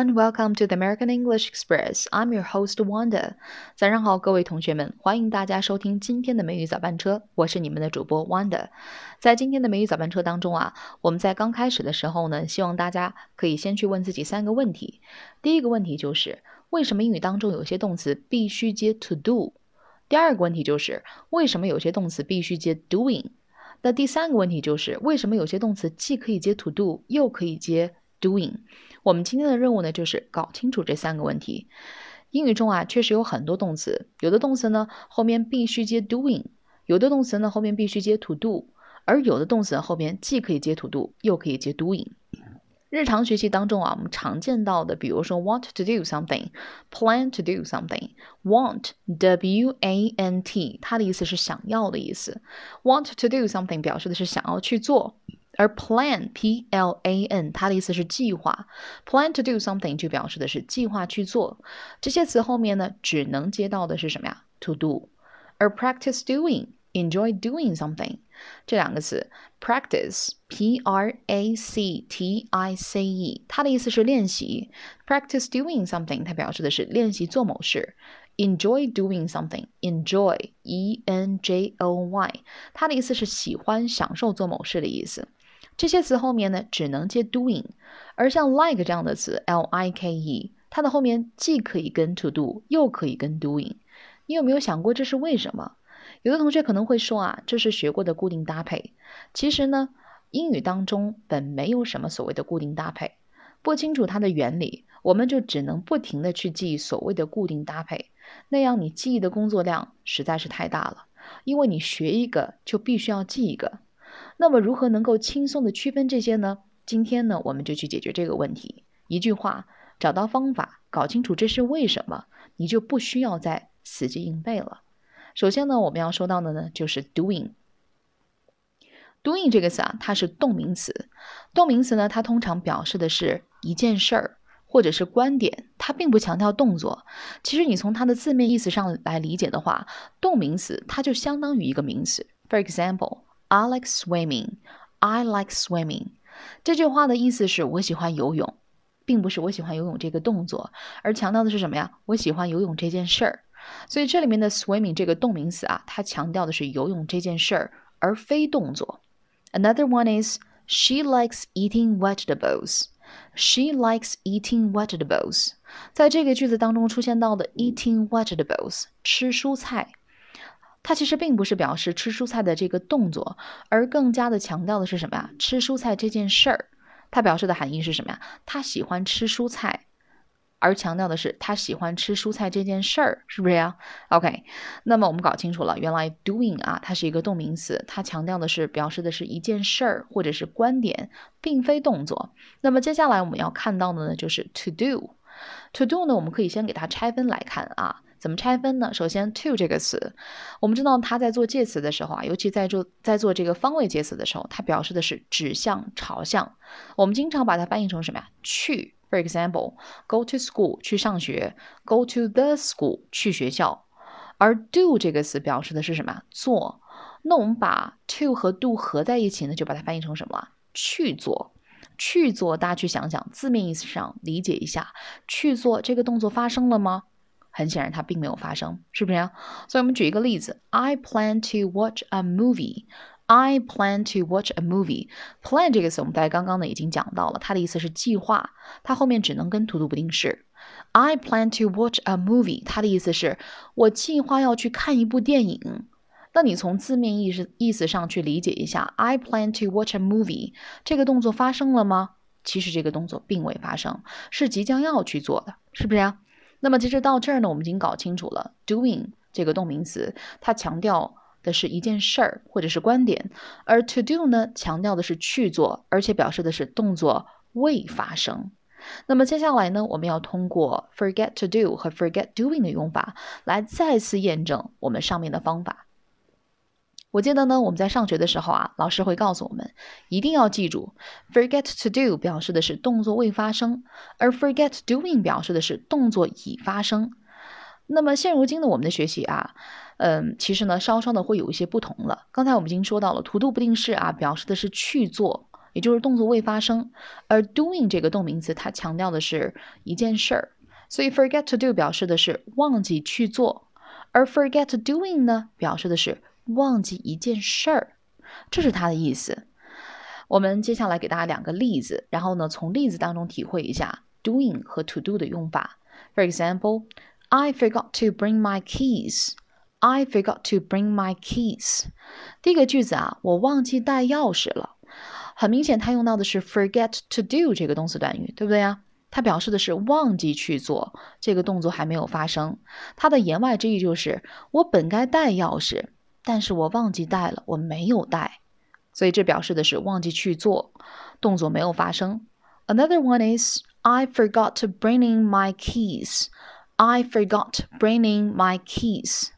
and welcome to the American English Express. I'm your host Wanda. 早上好，各位同学们，欢迎大家收听今天的美语早班车，我是你们的主播 Wanda。在今天的美语早班车当中啊，我们在刚开始的时候呢，希望大家可以先去问自己三个问题。第一个问题就是为什么英语当中有些动词必须接 to do？第二个问题就是为什么有些动词必须接 doing？那第三个问题就是为什么有些动词既可以接 to do 又可以接 doing？我们今天的任务呢，就是搞清楚这三个问题。英语中啊，确实有很多动词，有的动词呢后面必须接 doing，有的动词呢后面必须接 to do，而有的动词后面既可以接 to do，又可以接 doing。日常学习当中啊，我们常见到的，比如说 want to do something，plan to do something，want w a n t，它的意思是想要的意思，want to do something 表示的是想要去做。而 plan p l a n 它的意思是计划，plan to do something 就表示的是计划去做。这些词后面呢，只能接到的是什么呀？to do。而 practice doing enjoy doing something 这两个词，practice p r a c t i c e 它的意思是练习，practice doing something 它表示的是练习做某事。enjoy doing something enjoy e n j o y 它的意思是喜欢享受做某事的意思。 这些词后面呢，只能接 doing，而像 like 这样的词，l i k e，它的后面既可以跟 to do，又可以跟 doing。你有没有想过这是为什么？有的同学可能会说啊，这是学过的固定搭配。其实呢，英语当中本没有什么所谓的固定搭配。不清楚它的原理，我们就只能不停的去记所谓的固定搭配，那样你记忆的工作量实在是太大了，因为你学一个就必须要记一个。那么如何能够轻松的区分这些呢？今天呢，我们就去解决这个问题。一句话，找到方法，搞清楚这是为什么，你就不需要再死记硬背了。首先呢，我们要说到的呢，就是 doing。doing 这个词啊，它是动名词。动名词呢，它通常表示的是一件事儿或者是观点，它并不强调动作。其实你从它的字面意思上来理解的话，动名词它就相当于一个名词。For example。I like swimming. I like swimming. 这句话的意思是我喜欢游泳，并不是我喜欢游泳这个动作，而强调的是什么呀？我喜欢游泳这件事儿。所以这里面的 swimming 这个动名词啊，它强调的是游泳这件事儿，而非动作。Another one is she likes eating vegetables. She likes eating vegetables. 在这个句子当中出现到的 eating vegetables 吃蔬菜。 它其实并不是表示吃蔬菜的这个动作，而更加的强调的是什么呀？吃蔬菜这件事儿，它表示的含义是什么呀？他喜欢吃蔬菜，而强调的是他喜欢吃蔬菜这件事儿，是不是呀？OK，那么我们搞清楚了，原来 doing 啊，它是一个动名词，它强调的是表示的是一件事儿或者是观点，并非动作。那么接下来我们要看到的呢，就是 to do，to do 呢，我们可以先给它拆分来看啊。怎么拆分呢？首先，to 这个词，我们知道它在做介词的时候啊，尤其在做在做这个方位介词的时候，它表示的是指向、朝向。我们经常把它翻译成什么呀？去。For example，go to school 去上学，go to the school 去学校。而 do 这个词表示的是什么？做。那我们把 to 和 do 合在一起呢，就把它翻译成什么了？去做。去做，大家去想想，字面意思上理解一下，去做这个动作发生了吗？很显然，它并没有发生，是不是呀？所以我们举一个例子：I plan to watch a movie. I plan to watch a movie. Plan 这个词我们在刚刚呢已经讲到了，它的意思是计划，它后面只能跟 to do 不定式。I plan to watch a movie，它的意思是我计划要去看一部电影。那你从字面意思意思上去理解一下，I plan to watch a movie 这个动作发生了吗？其实这个动作并未发生，是即将要去做的，是不是呀？那么其实到这儿呢，我们已经搞清楚了，doing 这个动名词，它强调的是一件事儿或者是观点，而 to do 呢，强调的是去做，而且表示的是动作未发生。那么接下来呢，我们要通过 forget to do 和 forget doing 的用法，来再次验证我们上面的方法。我记得呢，我们在上学的时候啊，老师会告诉我们，一定要记住，forget to do 表示的是动作未发生，而 forget doing 表示的是动作已发生。那么现如今的我们的学习啊，嗯，其实呢，稍稍的会有一些不同了。刚才我们已经说到了，to do 不定式啊，表示的是去做，也就是动作未发生。而 doing 这个动名词，它强调的是一件事儿，所以 forget to do 表示的是忘记去做，而 forget doing 呢，表示的是忘记一件事儿，这是它的意思。我们接下来给大家两个例子，然后呢，从例子当中体会一下 doing 和 to do 的用法。For example, I forgot to bring my keys. I forgot to bring my keys。第一个句子啊，我忘记带钥匙了。很明显，它用到的是 forget to do 这个动词短语，对不对呀？它表示的是忘记去做这个动作还没有发生。它的言外之意就是我本该带钥匙，但是我忘记带了，我没有带。所以这表示的是忘记去做，动作没有发生。Another one is I forgot to bringing my keys. I forgot bringing my keys.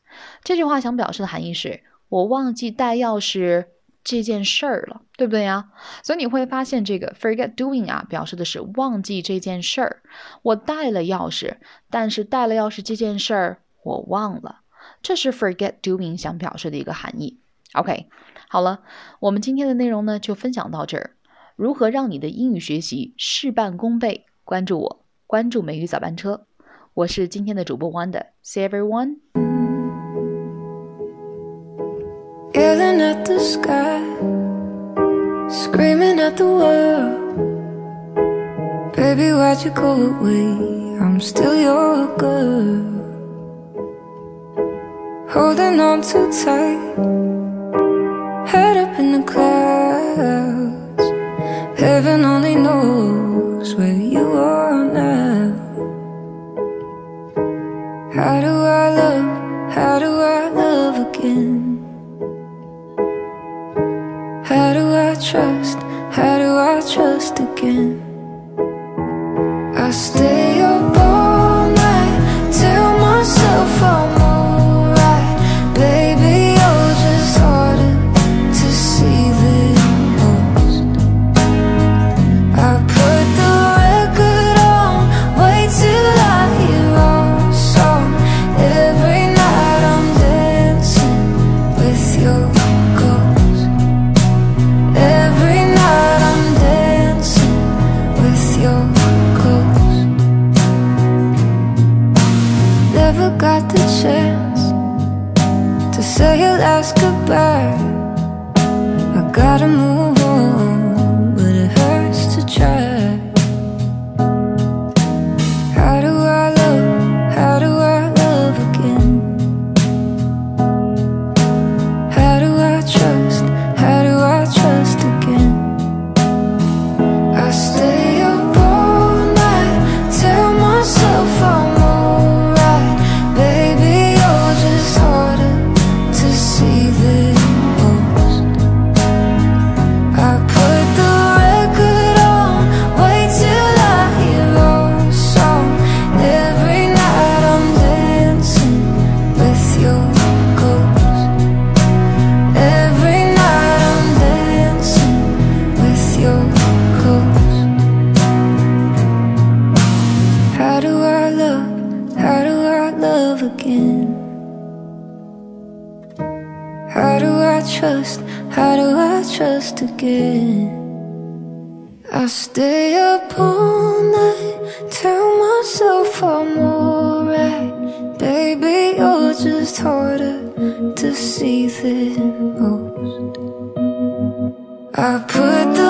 这句话想表示的含义是我忘记带钥匙这件事儿了，对不对呀？所以你会发现这个 forget doing 啊，表示的是忘记这件事儿。我带了钥匙，但是带了钥匙这件事儿我忘了，这是 forget doing 想表示的一个含义。OK。好了，我们今天的内容呢就分享到这儿。如何让你的英语学习事半功倍？关注我，关注美语早班车。我是今天的主播 Wanda。See everyone. Yelling at the sky, screaming at the world. Baby, why'd you go away? I'm still your girl. Holding on too tight head up in the clouds. Heaven only knows where you are now. How do I love? How do I love again? How do I trust? How do I trust again? I stay else goodbye. I gotta move. Trust? How do I trust again? I stay up all night, tell myself I'm alright. Baby, you're just harder to see than most. I put the